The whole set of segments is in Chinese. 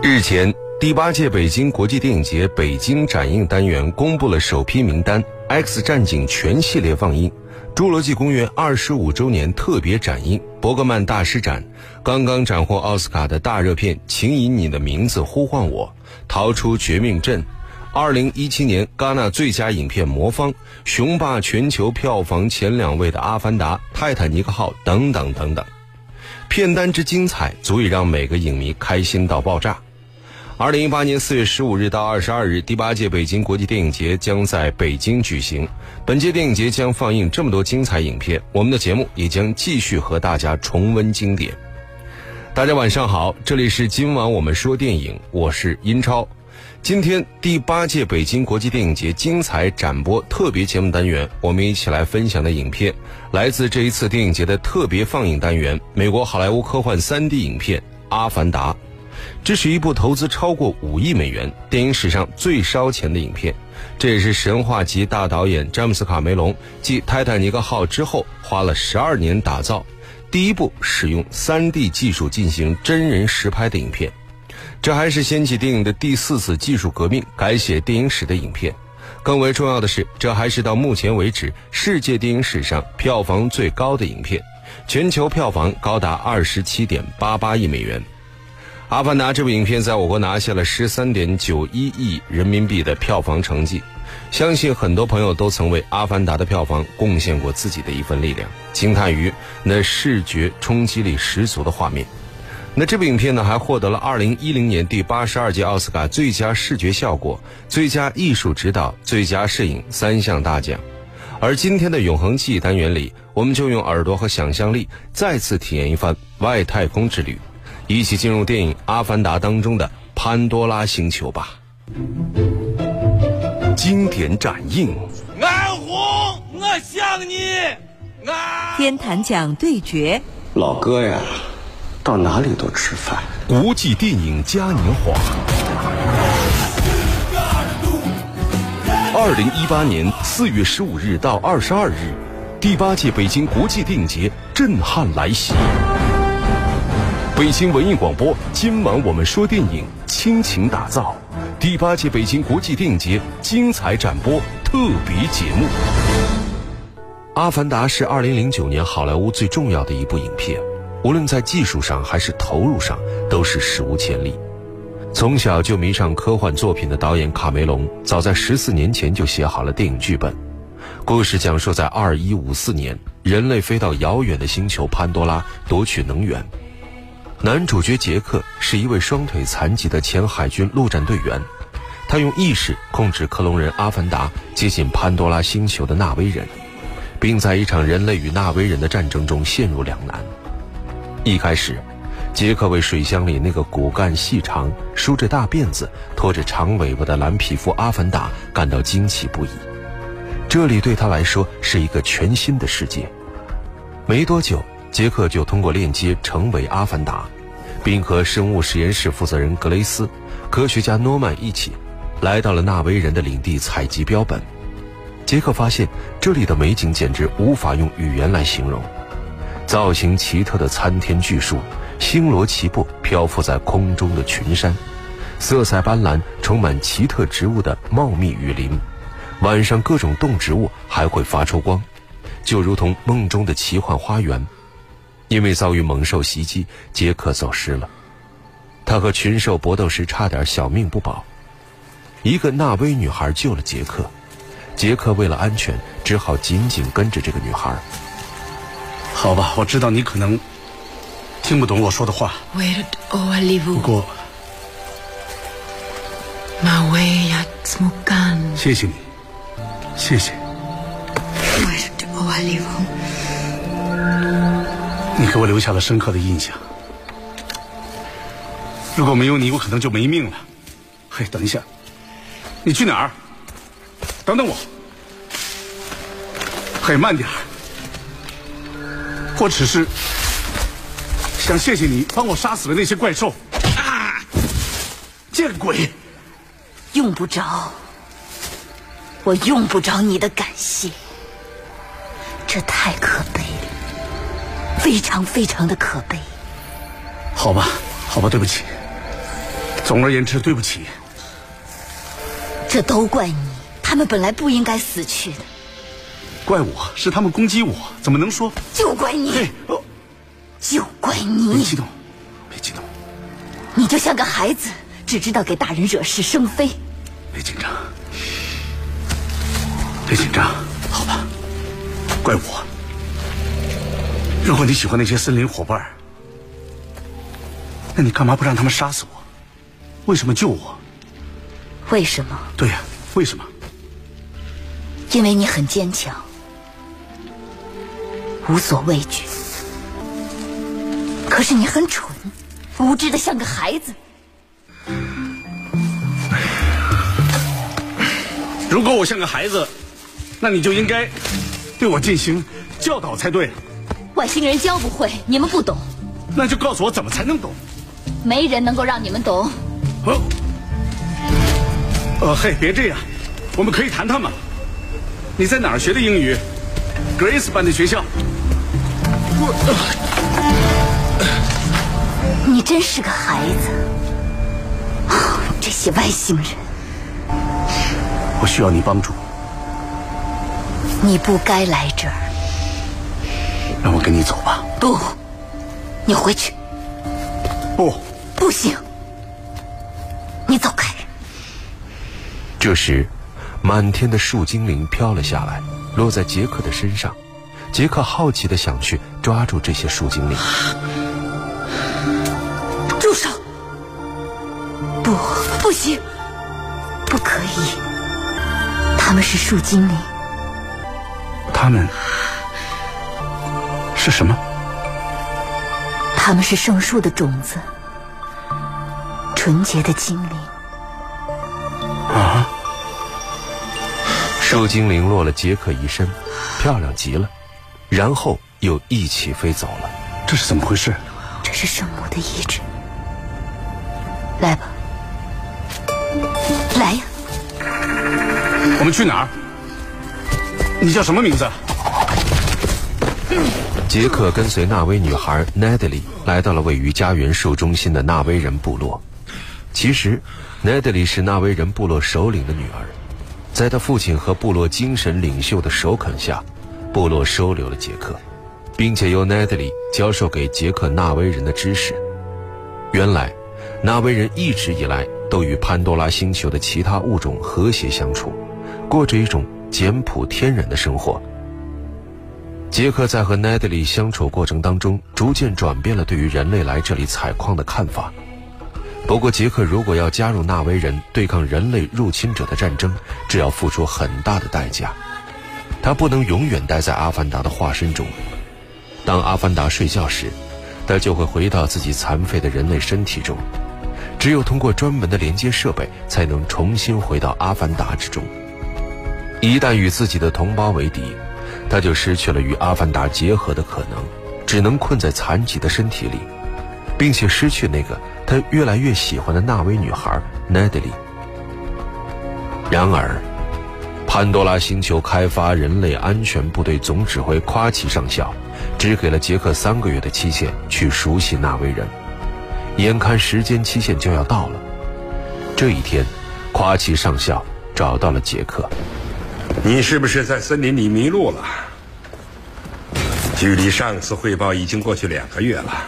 日前，第八届北京国际电影节北京展映单元公布了首批名单，《X 战警》全系列放映，《侏罗纪公园》二十五周年特别展映，《伯格曼大师展》，刚刚斩获奥斯卡的大热片《请以你的名字呼唤我》，逃出绝命镇，二零一七年戛纳最佳影片《魔方》，雄霸全球票房前两位的《阿凡达》《泰坦尼克号》等等等等，片单之精彩，足以让每个影迷开心到爆炸。二零一八年四月十五日到二十二日，第八届北京国际电影节将在北京举行。本届电影节将放映这么多精彩影片，我们的节目也将继续和大家重温经典。大家晚上好，这里是今晚我们说电影，我是英超。今天第八届北京国际电影节精彩展播特别节目单元，我们一起来分享的影片，来自这一次电影节的特别放映单元——美国好莱坞科幻三 D 影片《阿凡达》。这是一部投资超过五亿美元、电影史上最烧钱的影片，这也是神话级大导演詹姆斯·卡梅隆继《泰坦尼克号》之后花了十二年打造第一部使用 3D 技术进行真人实拍的影片。这还是掀起电影的第四次技术革命、改写电影史的影片。更为重要的是，这还是到目前为止世界电影史上票房最高的影片，全球票房高达二十七点八八亿美元。《阿凡达》这部影片在我国拿下了十三点九一亿人民币的票房成绩，相信很多朋友都曾为《阿凡达》的票房贡献过自己的一份力量，惊叹于那视觉冲击力十足的画面。那这部影片呢，还获得了二零一零年第八十二届奥斯卡最佳视觉效果、最佳艺术指导、最佳摄影三项大奖。而今天的永恒记忆单元里，我们就用耳朵和想象力再次体验一番外太空之旅。一起进入电影《阿凡达》当中的潘多拉星球吧。经典展映，安红，我想你。安天坛奖对决，老哥呀，到哪里都吃饭。国际电影嘉年华，二零一八年四月十五日到二十二日，第八届北京国际电影节震撼来袭。北京文艺广播，今晚我们说电影，倾情打造第八届北京国际电影节精彩展播特别节目。《阿凡达》是二零零九年好莱坞最重要的一部影片，无论在技术上还是投入上，都是史无前例。从小就迷上科幻作品的导演卡梅隆，早在十四年前就写好了电影剧本。故事讲述在二一五四年，人类飞到遥远的星球潘多拉夺取能源。男主角杰克是一位双腿残疾的前海军陆战队员，他用意识控制克隆人阿凡达接近潘多拉星球的纳威人，并在一场人类与纳威人的战争中陷入两难。一开始，杰克为水箱里那个骨干细长、梳着大辫子、拖着长尾巴的蓝皮肤阿凡达感到惊奇不已，这里对他来说是一个全新的世界。没多久。杰克就通过链接成为阿凡达，并和生物实验室负责人格雷斯、科学家诺曼一起，来到了纳威人的领地采集标本。杰克发现这里的美景简直无法用语言来形容：造型奇特的参天巨树，星罗棋布漂浮在空中的群山，色彩斑斓、充满奇特植物的茂密雨林，晚上各种动植物还会发出光，就如同梦中的奇幻花园。因为遭遇猛兽袭击，杰克走失了。他和群兽搏斗时差点小命不保。一个纳威女孩救了杰克，杰克为了安全只好紧紧跟着这个女孩。好吧，我知道你可能听不懂我说的话。不过，谢谢你，谢谢。你给我留下了深刻的印象。如果没有你，我可能就没命了。嘿，等一下，你去哪儿？等等我。嘿，慢点儿。我只是想谢谢你帮我杀死了那些怪兽。啊！见鬼！用不着，我用不着你的感谢。这太可悲。非常非常的可悲。好吧，好吧，对不起。总而言之，对不起。这都怪你，他们本来不应该死去的。怪我是他们攻击我，怎么能说？就怪你，嘿，哦，就怪你别激，动，别激动，你就像个孩子，只知道给大人惹是生非。别紧张，别紧张，好吧？怪我。如果你喜欢那些森林伙伴，那你干嘛不让他们杀死我？为什么救我？为什么？对呀、为什么？因为你很坚强，无所畏惧。可是你很蠢，无知的像个孩子。如果我像个孩子，那你就应该对我进行教导才对。外星人教不会，你们不懂，那就告诉我怎么才能懂。没人能够让你们懂。哦，呃，嘿，别这样，我们可以谈谈嘛。你在哪儿学的英语？Grace 办的学校。你真是个孩子。啊这些外星人，我需要你帮助，你不该来这儿。让我跟你走吧。不，你回去。不，不行，你走开。这时，满天的树精灵飘了下来，落在杰克的身上。杰克好奇的想去抓住这些树精灵，住手！不，不行，不可以。他们是树精灵，他们是什么？他们是圣树的种子，纯洁的精灵。啊树精灵落了杰克一身，漂亮极了，然后又一起飞走了。这是怎么回事？这是圣母的意志。来吧，来呀！我们去哪儿？你叫什么名字？杰克跟随纳威女孩 Natalie 来到了位于家园树中心的纳威人部落。其实 nadli 是纳威人部落首领的女儿，在他父亲和部落精神领袖的首肯下，部落收留了杰克，并且由 nadli 教授给杰克纳威人的知识。原来，纳威人一直以来都与潘多拉星球的其他物种和谐相处，过着一种简朴天然的生活。杰克在和 Natalie 相处过程当中，逐渐转变了对于人类来这里采矿的看法。不过，杰克如果要加入纳威人对抗人类入侵者的战争，这要付出很大的代价。他不能永远待在阿凡达的化身中。当阿凡达睡觉时，他就会回到自己残废的人类身体中。只有通过专门的连接设备，才能重新回到阿凡达之中。一旦与自己的同胞为敌，他就失去了与阿凡达结合的可能，只能困在残疾的身体里，并且失去那个他越来越喜欢的纳威女孩 Natalie。然而，潘多拉星球开发人类安全部队总指挥夸奇上校，只给了杰克三个月的期限去熟悉纳威人。眼看时间期限就要到了，这一天，夸奇上校找到了杰克。你是不是在森林里迷路了？距离上次汇报已经过去两个月了，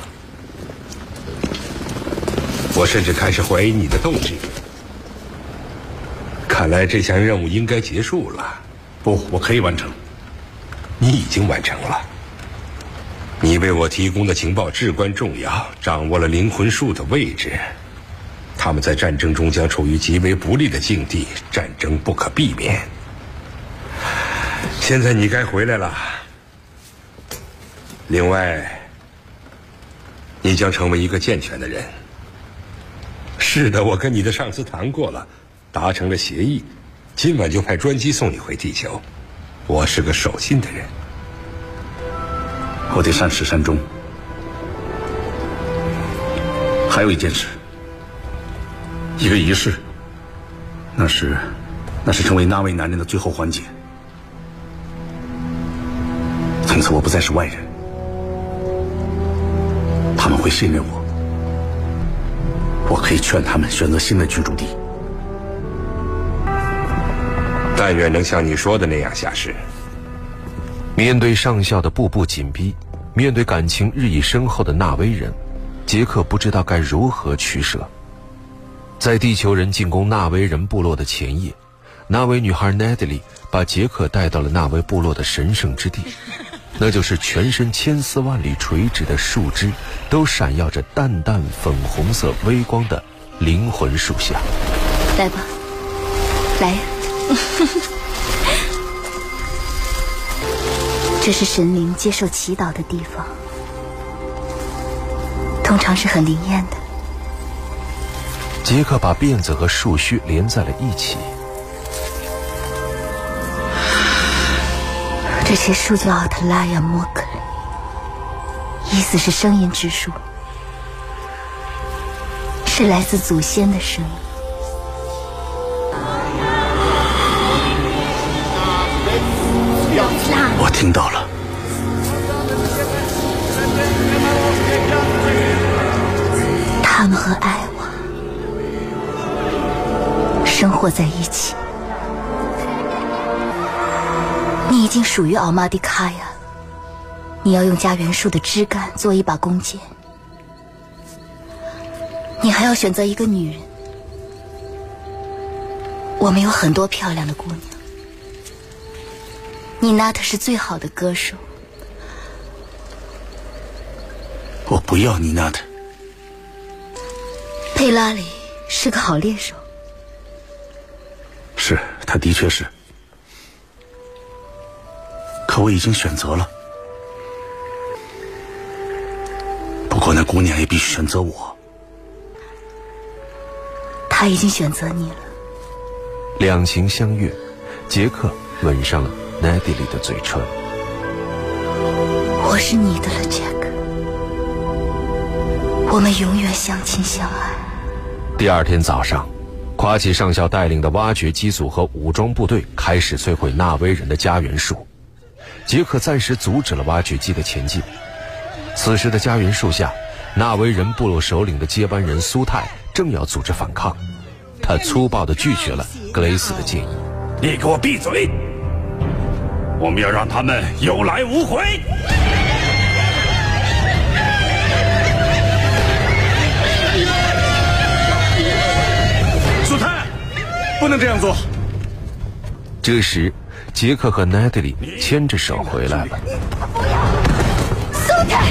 我甚至开始怀疑你的动机。看来这项任务应该结束了。不，我可以完成。你已经完成了。你为我提供的情报至关重要，掌握了灵魂树的位置。他们在战争中将处于极为不利的境地，战争不可避免。现在你该回来了。另外，你将成为一个健全的人。是的，我跟你的上司谈过了，达成了协议，今晚就派专机送你回地球。我是个守信的人。我得善始善终。还有一件事，一个仪式，那是，那是成为那位男人的最后环节。从此我不再是外人，他们会信任我，我可以劝他们选择新的居住地。但愿能像你说的那样下世。面对上校的步步紧逼，面对感情日益深厚的纳威人，杰克不知道该如何取舍。在地球人进攻纳威人部落的前夜，纳威女孩奈德里把杰克带到了纳威部落的神圣之地，那就是全身千丝万缕垂直的树枝都闪耀着淡淡粉红色微光的灵魂树下。来吧，来呀！这是神灵接受祈祷的地方，通常是很灵验的。杰克把辫子和树须连在了一起。这些树叫奥特拉亚莫克，意思是声音之树，是来自祖先的声音。我听到了，他们和艾娃生活在一起。你已经属于奥玛迪卡呀！你要用家园树的枝干做一把弓箭，你还要选择一个女人。我们有很多漂亮的姑娘。你娜特是最好的歌手，我不要你娜特。佩拉里是个好猎手，是，他的确是。可我已经选择了。不过那姑娘也必须选择我。她已经选择你了。两情相悦，杰克吻上了奈迪里的嘴唇。我是你的了，杰克。我们永远相亲相爱。第二天早上，夸奇上校带领的挖掘机组和武装部队开始摧毁纳威人的家园树。杰克暂时阻止了挖掘机的前进。此时的家园树下，纳威人部落首领的接班人苏泰正要组织反抗。他粗暴地拒绝了格雷斯的建议。你给我闭嘴！我们要让他们有来无回。苏泰，不能这样做。这时，杰克和奈德里牵着手回来了。不要，松开，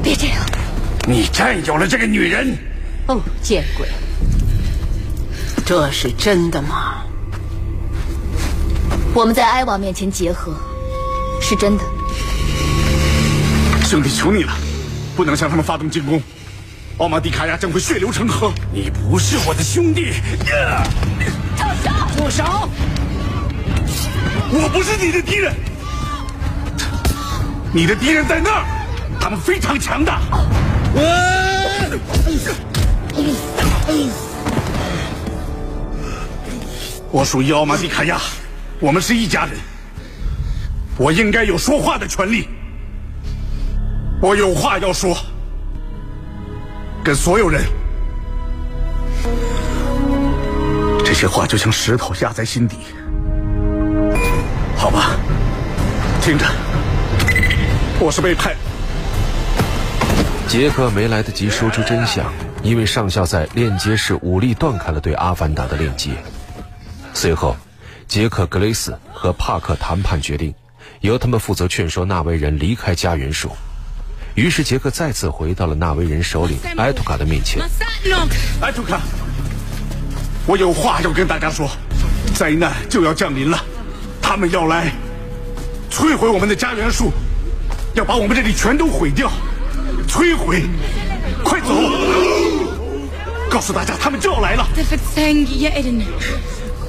别这样！你占有了这个女人。哦，见鬼！这是真的吗？我们在埃娃面前结合，是真的。兄弟，求你了，不能向他们发动进攻。奥马蒂卡亚将会血流成河。你不是我的兄弟。住手！住手！我不是你的敌人。你的敌人在那儿，他们非常强大。我属于奥马蒂卡亚，我们是一家人。我应该有说话的权利。我有话要说，跟所有人。这些话就像石头压在心底。好吧，听着，我是被派。杰克没来得及说出真相，因为上校在链接室武力断开了对阿凡达的链接。随后，杰克、格雷斯和帕克谈判决定，由他们负责劝说纳威人离开家园树。于是，杰克再次回到了纳威人首领埃图卡的面前。埃图卡，我有话要跟大家说，灾难就要降临了，他们要来摧毁我们的家园树，要把我们这里全都毁掉。摧毁！快走！告诉大家，他们就要来了。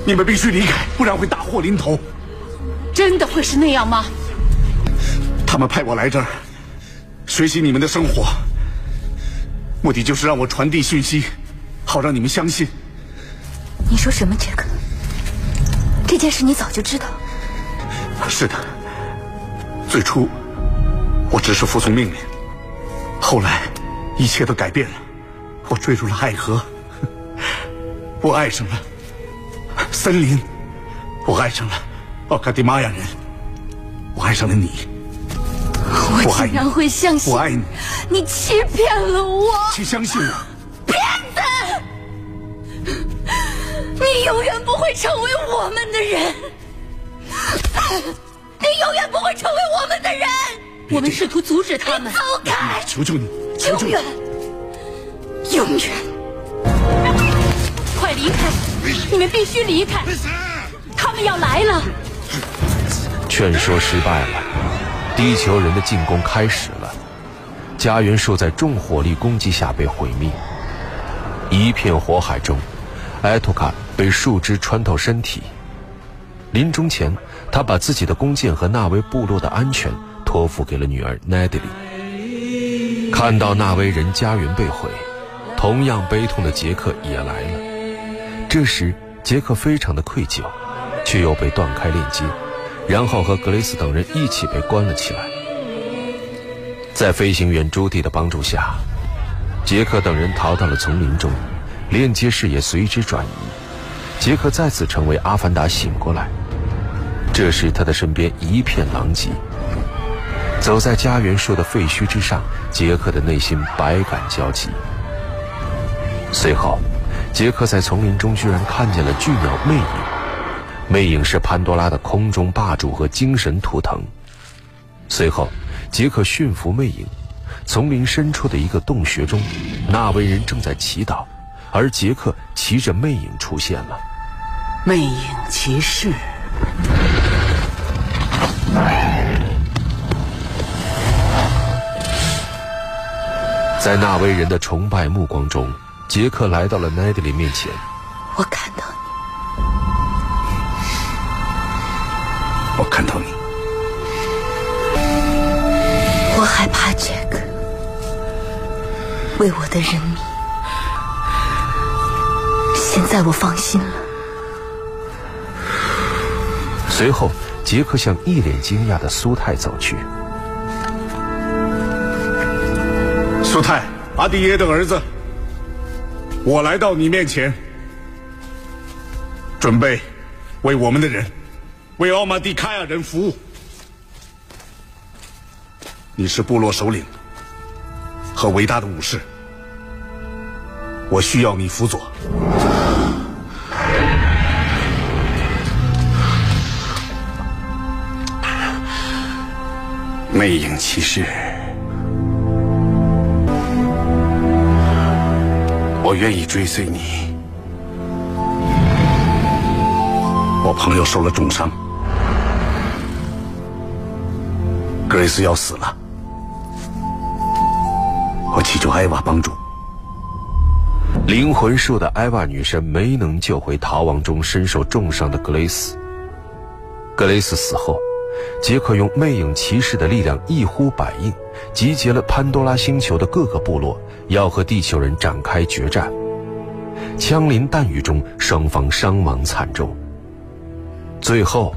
你们必须离开，不然会大祸临头。真的会是那样吗？他们派我来这儿，学习你们的生活，目的就是让我传递讯息，好让你们相信。你说什么，杰克？这件事你早就知道？是的，最初我只是服从命令。后来，一切都改变了。我坠入了爱河，我爱上了森林，我爱上了奥卡迪玛雅人，我爱上了你。我竟然会相信，我爱你，你欺骗了我，请相信我，骗子！你永远不会成为我们的人，你永远不会成为我们的人。我们试图阻止他们，走开！求求你，求求你，永远，永远！快离开！你们必须离开！他们要来了！劝说失败了，地球人的进攻开始了。家园树在重火力攻击下被毁灭，一片火海中，埃图卡被树枝穿透身体。临终前，他把自己的弓箭和纳威部落的安全托付给了女儿奈德里。看到纳威人家园被毁，同样悲痛的杰克也来了。这时，杰克非常的愧疚，却又被断开链接。然后和格雷斯等人一起被关了起来。在飞行员朱蒂的帮助下，杰克等人逃到了丛林中，链接视野随之转移。杰克再次成为阿凡达醒过来，这时他的身边一片狼藉。走在家园树的废墟之上，杰克的内心百感交集。随后，杰克在丛林中居然看见了巨鸟魅影。魅影是潘多拉的空中霸主和精神图腾。随后，杰克驯服魅影。丛林深处的一个洞穴中，纳威人正在祈祷，而杰克骑着魅影出现了。魅影骑士。在纳威人的崇拜目光中，杰克来到了奈德里面前。我看到看到你，我害怕杰克，为我的人民。现在我放心了。随后，杰克向一脸惊讶的苏泰走去。苏泰，阿迪耶的儿子，我来到你面前，准备为我们的人。为奥马蒂卡亚人服务，你是部落首领和伟大的武士，我需要你辅佐。魅影骑士，我愿意追随你。我朋友受了重伤。格雷斯要死了，我祈求艾娃帮助。灵魂树的艾娃女神没能救回逃亡中身受重伤的格雷斯。格雷斯死后，杰克用魅影骑士的力量一呼百应，集结了潘多拉星球的各个部落，要和地球人展开决战。枪林弹雨中，双方伤亡惨重。最后，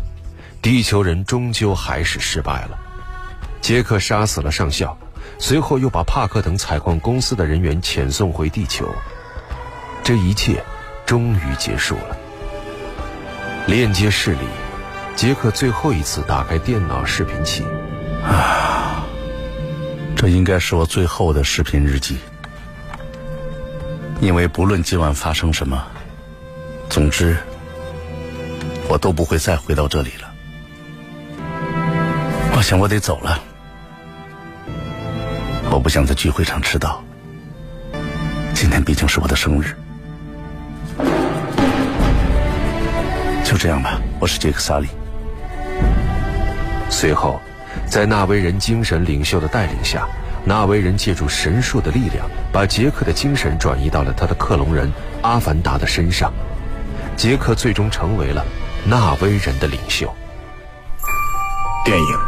地球人终究还是失败了。杰克杀死了上校，随后又把帕克等采矿公司的人员遣送回地球。这一切终于结束了。链接室里，杰克最后一次打开电脑视频器。啊，这应该是我最后的视频日记。因为不论今晚发生什么，总之，我都不会再回到这里了。我想我得走了。我不想在聚会上迟到。今天毕竟是我的生日。就这样吧，我是杰克·萨利。随后，在纳威人精神领袖的带领下，纳威人借助神术的力量，把杰克的精神转移到了他的克隆人阿凡达的身上。杰克最终成为了纳威人的领袖。电影。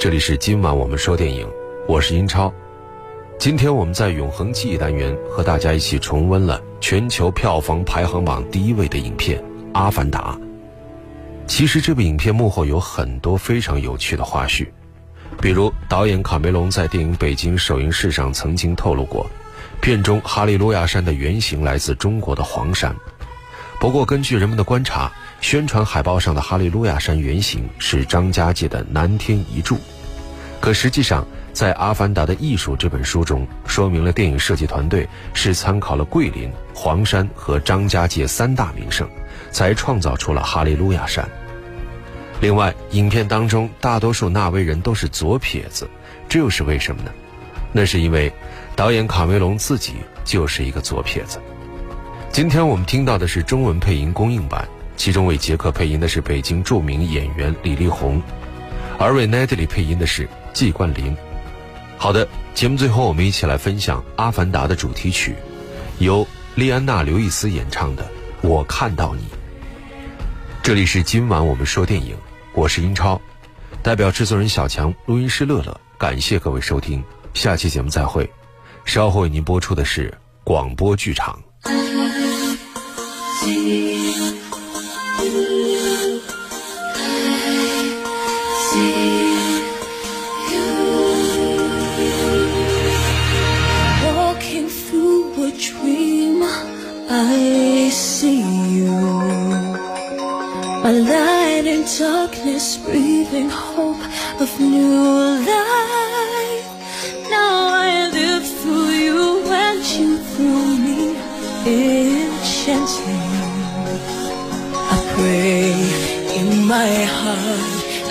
这里是今晚我们说电影，我是英超。今天我们在永恒记忆单元和大家一起重温了全球票房排行榜第一位的影片《阿凡达》。其实这部影片幕后有很多非常有趣的花絮，比如导演卡梅隆在电影北京首映式上曾经透露过，片中哈利路亚山的原型来自中国的黄山。不过根据人们的观察，宣传海报上的哈利路亚山原型是张家界的南天一柱，可实际上。在《阿凡达的艺术》这本书中，说明了电影设计团队是参考了桂林、黄山和张家界三大名胜，才创造出了哈利路亚山。另外，影片当中大多数纳威人都是左撇子，这又是为什么呢？那是因为导演卡梅隆自己就是一个左撇子。今天我们听到的是中文配音公映版，其中为杰克配音的是北京著名演员李丽宏，而为奈德里配音的是季冠霖。好的，节目最后我们一起来分享《阿凡达》的主题曲，由莉安娜·刘易斯演唱的《我看到你》。这里是今晚我们说电影，我是英超，代表制作人小强、录音师乐乐，感谢各位收听，下期节目再会。稍后为您播出的是广播剧场。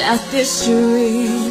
at this charade.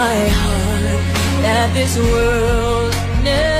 My heart that this world never.